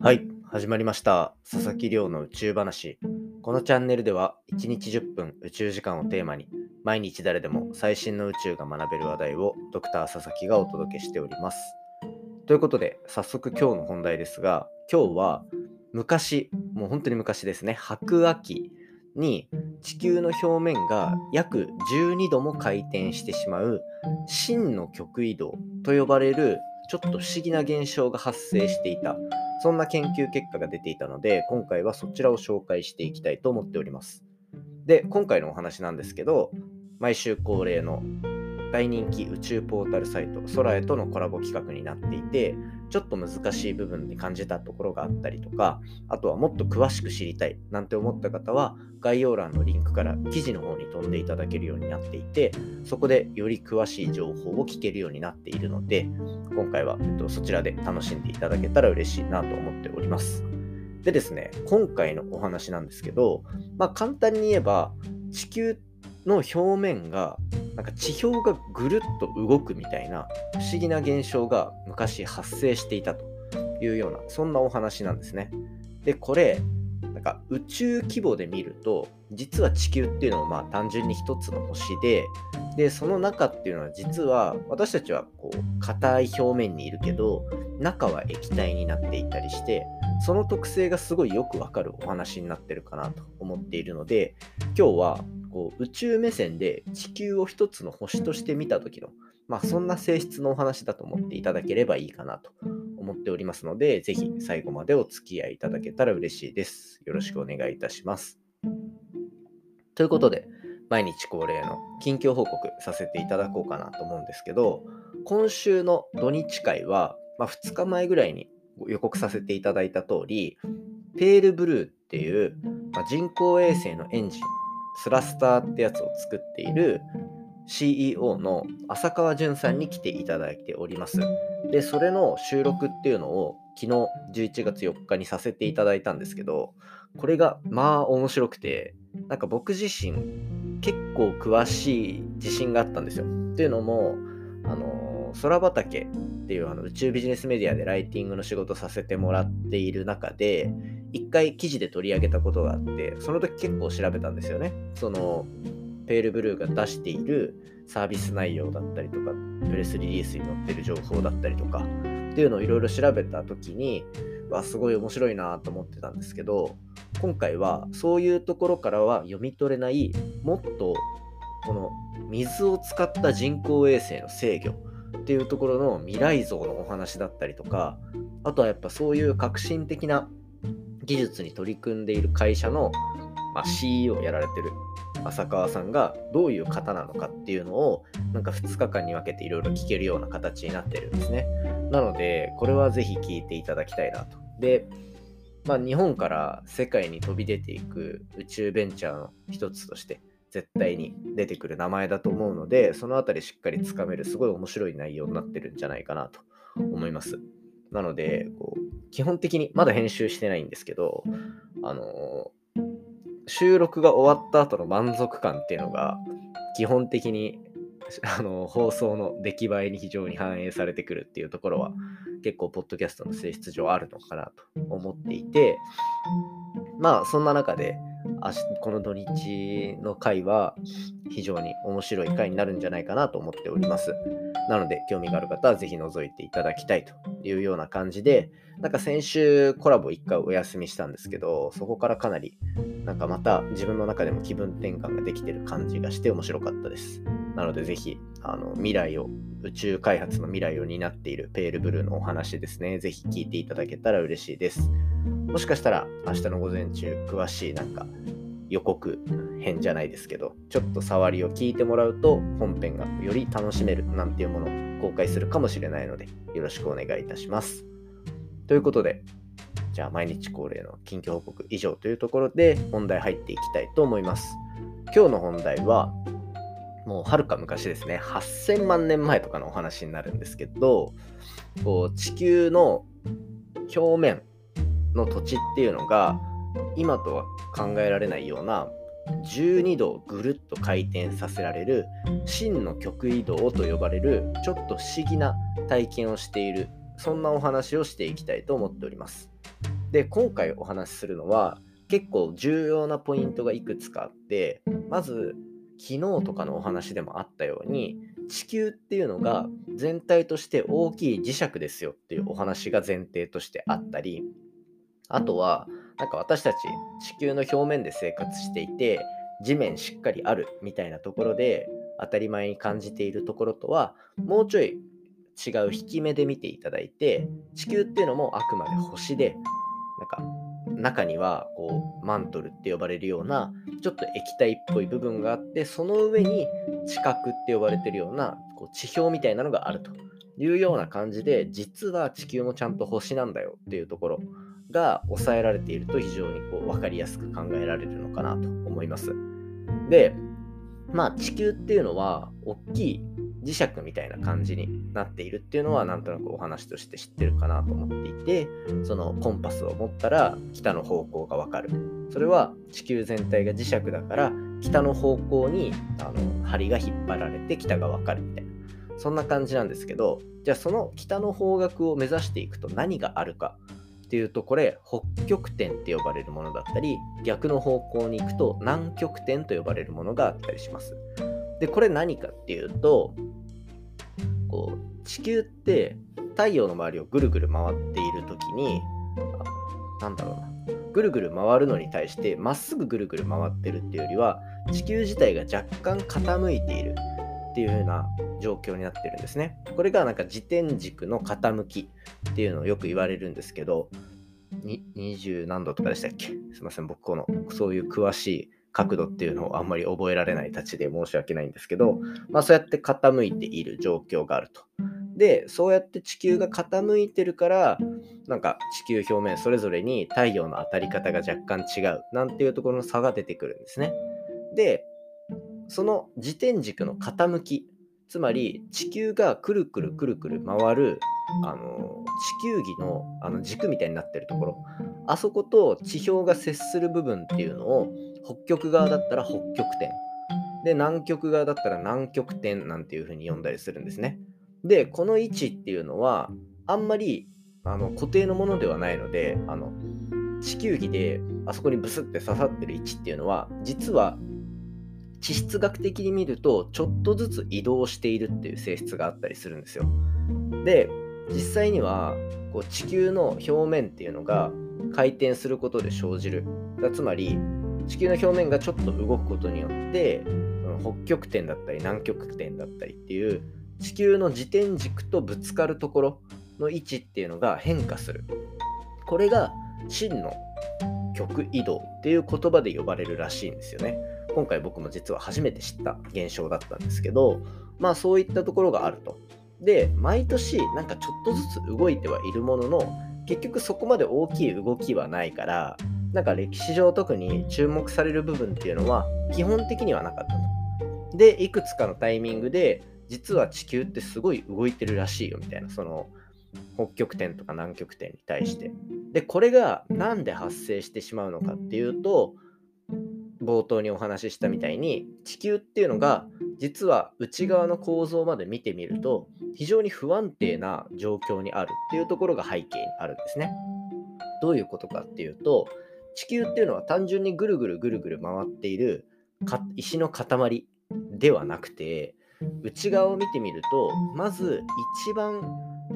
はい、始まりました。佐々木亮の宇宙話。このチャンネルでは1日10分宇宙時間をテーマに毎日誰でも最新の宇宙が学べる話題をドクター佐々木がお届けしております。ということで早速今日の本題ですが今日は昔、もう本当に昔ですね、白亜紀に地球の表面が約12度も回転してしまう真の極移動と呼ばれるちょっと不思議な現象が発生していたそんな研究結果が出ていたので、今回はそちらを紹介していきたいと思っております。で、今回のお話なんですけど、毎週恒例の大人気宇宙ポータルサイト、空へとのコラボ企画になっていて、ちょっと難しい部分で感じたところがあったりとか、あとはもっと詳しく知りたいなんて思った方は、概要欄のリンクから記事の方に飛んでいただけるようになっていて、そこでより詳しい情報を聞けるようになっているので、今回は、えっと、そちらで楽しんでいただけたら嬉しいなと思っております。でですね、今回のお話なんですけど、まあ簡単に言えば、地球っての表面がなんか地表がぐるっと動くみたいな不思議な現象が昔発生していたというようなそんなお話なんですね。でこれなんか宇宙規模で見ると実は地球っていうのはまあ単純に一つの星ででその中っていうのは実は私たちはこう硬い表面にいるけど中は液体になっていたりしてその特性がすごいよくわかるお話になってるかなと思っているので今日はこう宇宙目線で地球を一つの星として見た時のまあそんな性質のお話だと思っていただければいいかなと思っておりますのでぜひ最後までお付き合いいただけたら嬉しいです。よろしくお願いいたします。ということで毎日恒例の近況報告させていただこうかなと思うんですけど今週の土日会は、まあ、2日前ぐらいに予告させていただいた通りペールブルーっていう、まあ、人工衛星のエンジンスラスターってやつを作っている CEO の浅川淳さんに来ていただいております。で、それの収録っていうのを昨日11月4日にさせていただいたんですけど、これがまあ面白くて、なんか僕自身結構詳しい自信があったんですよ。っていうのも、あの空畑っていうあの宇宙ビジネスメディアでライティングの仕事させてもらっている中で、一回記事で取り上げたことがあって、その時結構調べたんですよね。そのペールブルーが出しているサービス内容だったりとか、プレスリリースに載ってる情報だったりとか、っていうのをいろいろ調べた時に、わ、すごい面白いなと思ってたんですけど、今回はそういうところからは読み取れない、もっとこの水を使った人工衛星の制御っていうところの未来像のお話だったりとか、あとはやっぱそういう革新的な技術に取り組んでいる会社の、まあ、CEO をやられてる浅川さんがどういう方なのかっていうのをなんか2日間に分けていろいろ聞けるような形になってるんですね。なのでこれはぜひ聞いていただきたいなと。で、まあ、日本から世界に飛び出ていく宇宙ベンチャーの一つとして絶対に出てくる名前だと思うのでそのあたりしっかりつかめるすごい面白い内容になってるんじゃないかなと思います。なのでこう基本的にまだ編集してないんですけどあの収録が終わった後の満足感っていうのが基本的にあの放送の出来栄えに非常に反映されてくるっていうところは結構ポッドキャストの性質上あるのかなと思っていてまあそんな中でこの土日の回は非常に面白い回になるんじゃないかなと思っております。なので興味がある方はぜひ覗いていただきたいというような感じでなんか先週コラボ1回お休みしたんですけどそこからかなりなんかまた自分の中でも気分転換ができてる感じがして面白かったです。なのでぜひあの未来を宇宙開発の未来を担っているペールブルーのお話ですね。ぜひ聞いていただけたら嬉しいです。もしかしたら明日の午前中詳しいなんか予告編じゃないですけどちょっと触りを聞いてもらうと本編がより楽しめるなんていうものを公開するかもしれないのでよろしくお願いいたします。ということでじゃあ毎日恒例の近況報告以上というところで本題入っていきたいと思います。今日の本題はもうはるか昔ですね。8000万年前とかのお話になるんですけどこう地球の表面の土地っていうのが今とは考えられないような12度をぐるっと回転させられる真の極移動と呼ばれるちょっと不思議な体験をしているそんなお話をしていきたいと思っております。で今回お話しするのは結構重要なポイントがいくつかあってまず昨日とかのお話でもあったように地球っていうのが全体として大きい磁石ですよっていうお話が前提としてあったりあとはなんか私たち地球の表面で生活していて地面しっかりあるみたいなところで当たり前に感じているところとはもうちょい違う引き目で見ていただいて地球っていうのもあくまで星でなんか中にはこうマントルって呼ばれるようなちょっと液体っぽい部分があってその上に地殻って呼ばれてるようなこう地表みたいなのがあるというような感じで実は地球もちゃんと星なんだよっていうところが抑えられていると非常にこう分かりやすく考えられるのかなと思います。でまあ地球っていうのは大きい磁石みたいな感じになっているっていうのはなんとなくお話として知ってるかなと思っていてそのコンパスを持ったら北の方向がわかる。それは地球全体が磁石だから北の方向にあの針が引っ張られて北がわかるみたいな。そんな感じなんですけどじゃあその北の方角を目指していくと何があるかっていうとこれ北極点って呼ばれるものだったり逆の方向に行くと南極点と呼ばれるものがあったりしますでこれ何かっていうとこう地球って太陽の周りをぐるぐる回っている時になんだろうなぐるぐる回るのに対してまっすぐぐるぐる回ってるっていうよりは地球自体が若干傾いているっていう風な状況になってるんですね。これがなんか自転軸の傾きっていうのをよく言われるんですけど、20何度とかでしたっけ？すいません、僕このそういう詳しい角度っていうのをあんまり覚えられないたちで申し訳ないんですけど、まあ、そうやって傾いている状況があると。で、そうやって地球が傾いてるから、なんか地球表面それぞれに太陽の当たり方が若干違うなんていうところの差が出てくるんですね。で、その自転軸の傾き、つまり地球がくるくるくるくる回るあの地球儀のあの軸みたいになってるところあそこと地表が接する部分っていうのを北極側だったら北極点。で南極側だったら南極点なんていう風に呼んだりするんですね。でこの位置っていうのはあんまりあの固定のものではないのであの地球儀であそこにブスって刺さってる位置っていうのは実は地質学的に見るとちょっとずつ移動しているっていう性質があったりするんですよ。で実際にはこう地球の表面っていうのが回転することで生じる。つまり地球の表面がちょっと動くことによって北極点だったり南極点だったりっていう地球の自転軸とぶつかるところの位置っていうのが変化するこれが真の極移動っていう言葉で呼ばれるらしいんですよね。今回僕も実は初めて知った現象だったんですけど、まあそういったところがあると。で、毎年なんかちょっとずつ動いてはいるものの、結局そこまで大きい動きはないから、なんか歴史上特に注目される部分っていうのは基本的にはなかったと。で、いくつかのタイミングで、実は地球ってすごい動いてるらしいよみたいな、その北極点とか南極点に対して。で、これが何で発生してしまうのかっていうと、冒頭にお話ししたみたいに地球っていうのが実は内側の構造まで見てみると非常に不安定な状況にあるっていうところが背景にあるんですね。どういうことかっていうと地球っていうのは単純にぐるぐるぐるぐる回っている石の塊ではなくて内側を見てみるとまず一番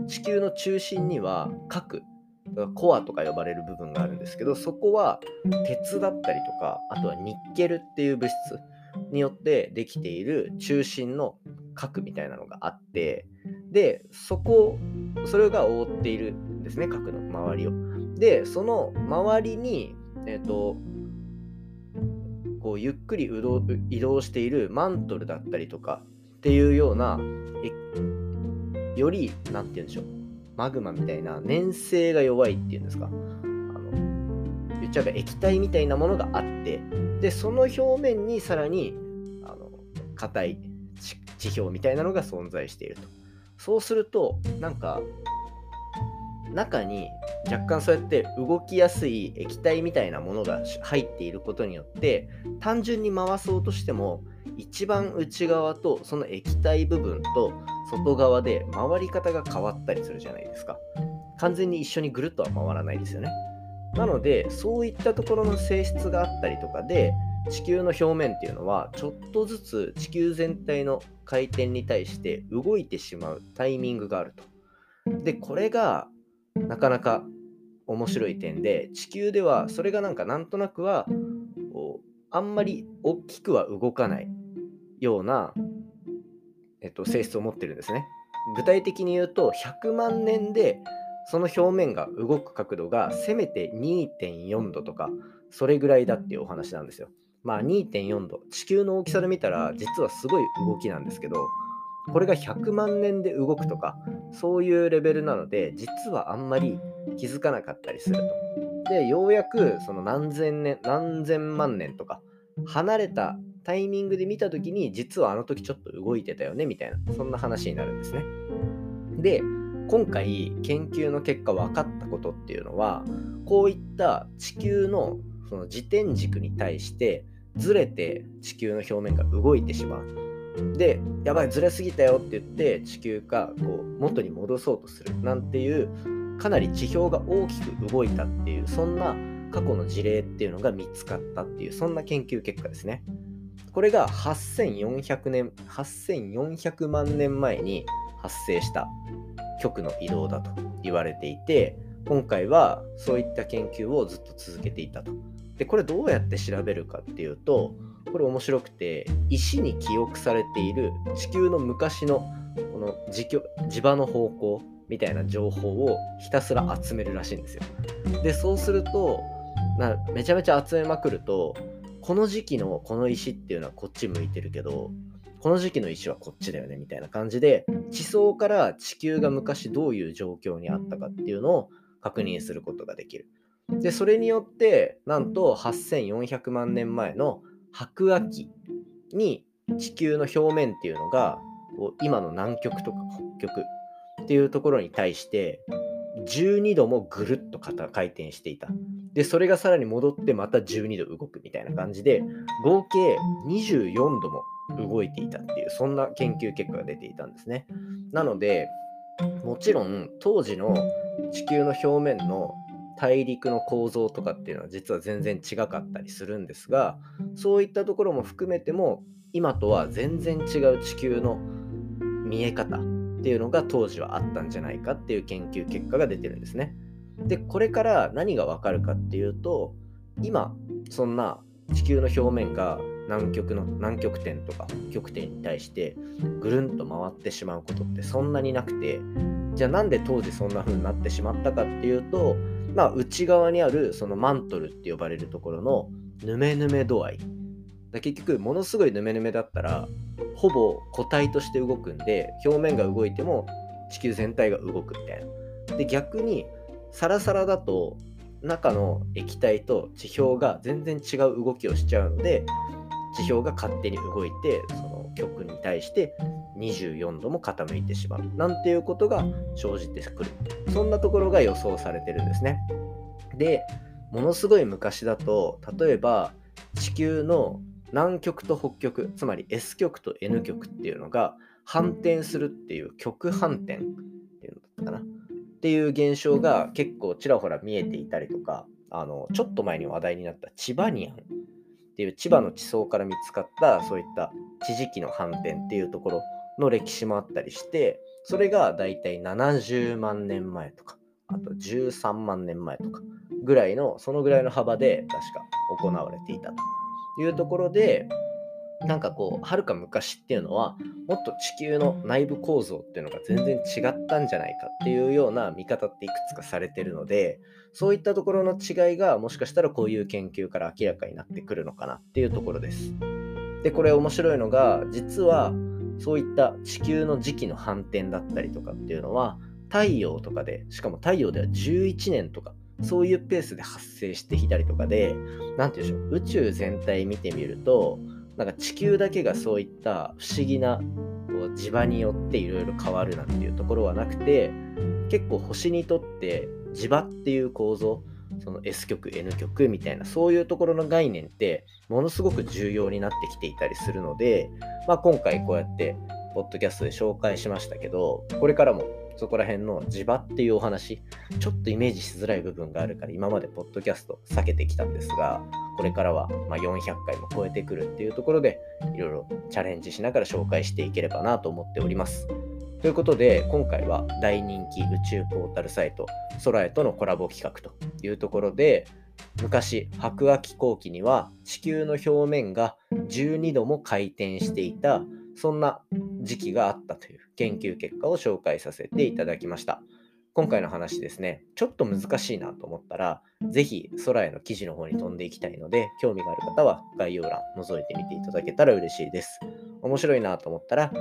地球の中心には核コアとか呼ばれる部分があるんですけどそこは鉄だったりとかあとはニッケルっていう物質によってできている中心の核みたいなのがあってでそこそれが覆っているんですね核の周りを。でその周りにえっ、ー、とこうゆっくり移動しているマントルだったりとかっていうようなより何て言うんでしょうマグマみたいな粘性が弱いっていうんですか。あの言っちゃえば液体みたいなものがあってでその表面にさらにあの硬い地表みたいなのが存在していると。そうするとなんか中に若干そうやって動きやすい液体みたいなものが入っていることによって単純に回そうとしても一番内側とその液体部分と外側で回り方が変わったりするじゃないですか。完全に一緒にぐるっとは回らないですよね。なのでそういったところの性質があったりとかで地球の表面っていうのはちょっとずつ地球全体の回転に対して動いてしまうタイミングがあると。でこれがなかなか面白い点で地球ではそれがなんかなんとなくはあんまり大きくは動かないような、えっと、性質を持ってるんですね。具体的に言うと100万年でその表面が動く角度がせめて2.4度とかそれぐらいだっていうお話なんですよ。まあ2.4度地球の大きさで見たら実はすごい動きなんですけどこれが100万年で動くとかそういうレベルなので実はあんまり気づかなかったりすると。でようやくその何千年何千万年とか離れたタイミングで見た時に実はあの時ちょっと動いてたよねみたいなそんな話になるんですね。で今回研究の結果分かったことっていうのはこういった地球のその自転軸に対してずれて地球の表面が動いてしまう。で、やばい、ずれすぎたよって言って地球がこう元に戻そうとするなんていうかなり地表が大きく動いたっていうそんな過去の事例っていうのが見つかったっていうそんな研究結果ですね。これが8400年、8400万年前に発生した極の移動だと言われていて、今回はそういった研究をずっと続けていたと。で、これどうやって調べるかっていうと、これ面白くて石に記憶されている地球の昔のこの磁場の方向みたいな情報をひたすら集めるらしいんですよ。でそうするとなめちゃめちゃ集めまくるとこの時期のこの石っていうのはこっち向いてるけどこの時期の石はこっちだよねみたいな感じで地層から地球が昔どういう状況にあったかっていうのを確認することができる。でそれによってなんと8400万年前の白亜紀に地球の表面っていうのがこう今の南極とか北極っていうところに対して12度もぐるっと回転していた。で、それがさらに戻ってまた12度動くみたいな感じで、合計24度も動いていたっていう、そんな研究結果が出ていたんですね。なので、もちろん当時の地球の表面の大陸の構造とかっていうのは実は全然違かったりするんですがそういったところも含めても今とは全然違う地球の見え方っていうのが当時はあったんじゃないかっていう研究結果が出てるんですね。でこれから何がわかるかっていうと今そんな地球の表面が南極の南極点とか極点に対してぐるんと回ってしまうことってそんなになくてじゃあなんで当時そんな風になってしまったかっていうとまあ、内側にあるそのマントルって呼ばれるところのヌメヌメ度合い。結局ものすごいヌメヌメだったらほぼ固体として動くんで表面が動いても地球全体が動くみたいな。で逆にサラサラだと中の液体と地表が全然違う動きをしちゃうので地表が勝手に動いてその極に対して24度も傾いてしまう。なんていうことが生じてくる。そんなところが予想されてるんですね。でものすごい昔だと例えば地球の南極と北極つまり S 極と N 極っていうのが反転するっていう極反転っていうのだったかな。っていう現象が結構ちらほら見えていたりとかあのちょっと前に話題になったチバニアン。っていう千葉の地層から見つかったそういった地磁気の反転っていうところの歴史もあったりしてそれがだいたい70万年前とかあと13万年前とかぐらいのそのぐらいの幅で確か行われていたというところでなんかこうはるか昔っていうのはもっと地球の内部構造っていうのが全然違ったんじゃないかっていうような見方っていくつかされてるのでそういったところの違いがもしかしたらこういう研究から明らかになってくるのかなっていうところです。でこれ面白いのが実はそういった地球の時期の反転だったりとかっていうのは太陽とかでしかも太陽では11年とかそういうペースで発生してきたりとかで何て言うんでしょう宇宙全体見てみるとなんか地球だけがそういった不思議なこう磁場によっていろいろ変わるなんていうところはなくて結構星にとって磁場っていう構造その S 極 N 極みたいなそういうところの概念ってものすごく重要になってきていたりするので、まあ、今回こうやってポッドキャストで紹介しましたけどこれからもそこら辺の地場っていうお話、ちょっとイメージしづらい部分があるから今までポッドキャスト避けてきたんですが、これからはま400回も超えてくるっていうところで、いろいろチャレンジしながら紹介していければなと思っております。ということで、今回は大人気宇宙ポータルサイト、空へとのコラボ企画というところで、昔、白亜紀後期には地球の表面が12度も回転していた、そんな時期があったという研究結果を紹介させていただきました。今回の話ですね、ちょっと難しいなと思ったら、ぜひ空への記事の方に飛んでいきたいので、興味がある方は概要欄覗いてみていただけたら嬉しいです。面白いなと思ったら、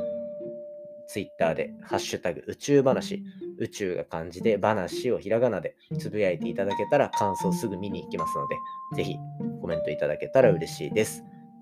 Twitter で、ハッシュタグ宇宙話、宇宙が漢字で話をひらがなでつぶやいていただけたら感想すぐ見に行きますので、ぜひコメントいただけたら嬉しいです。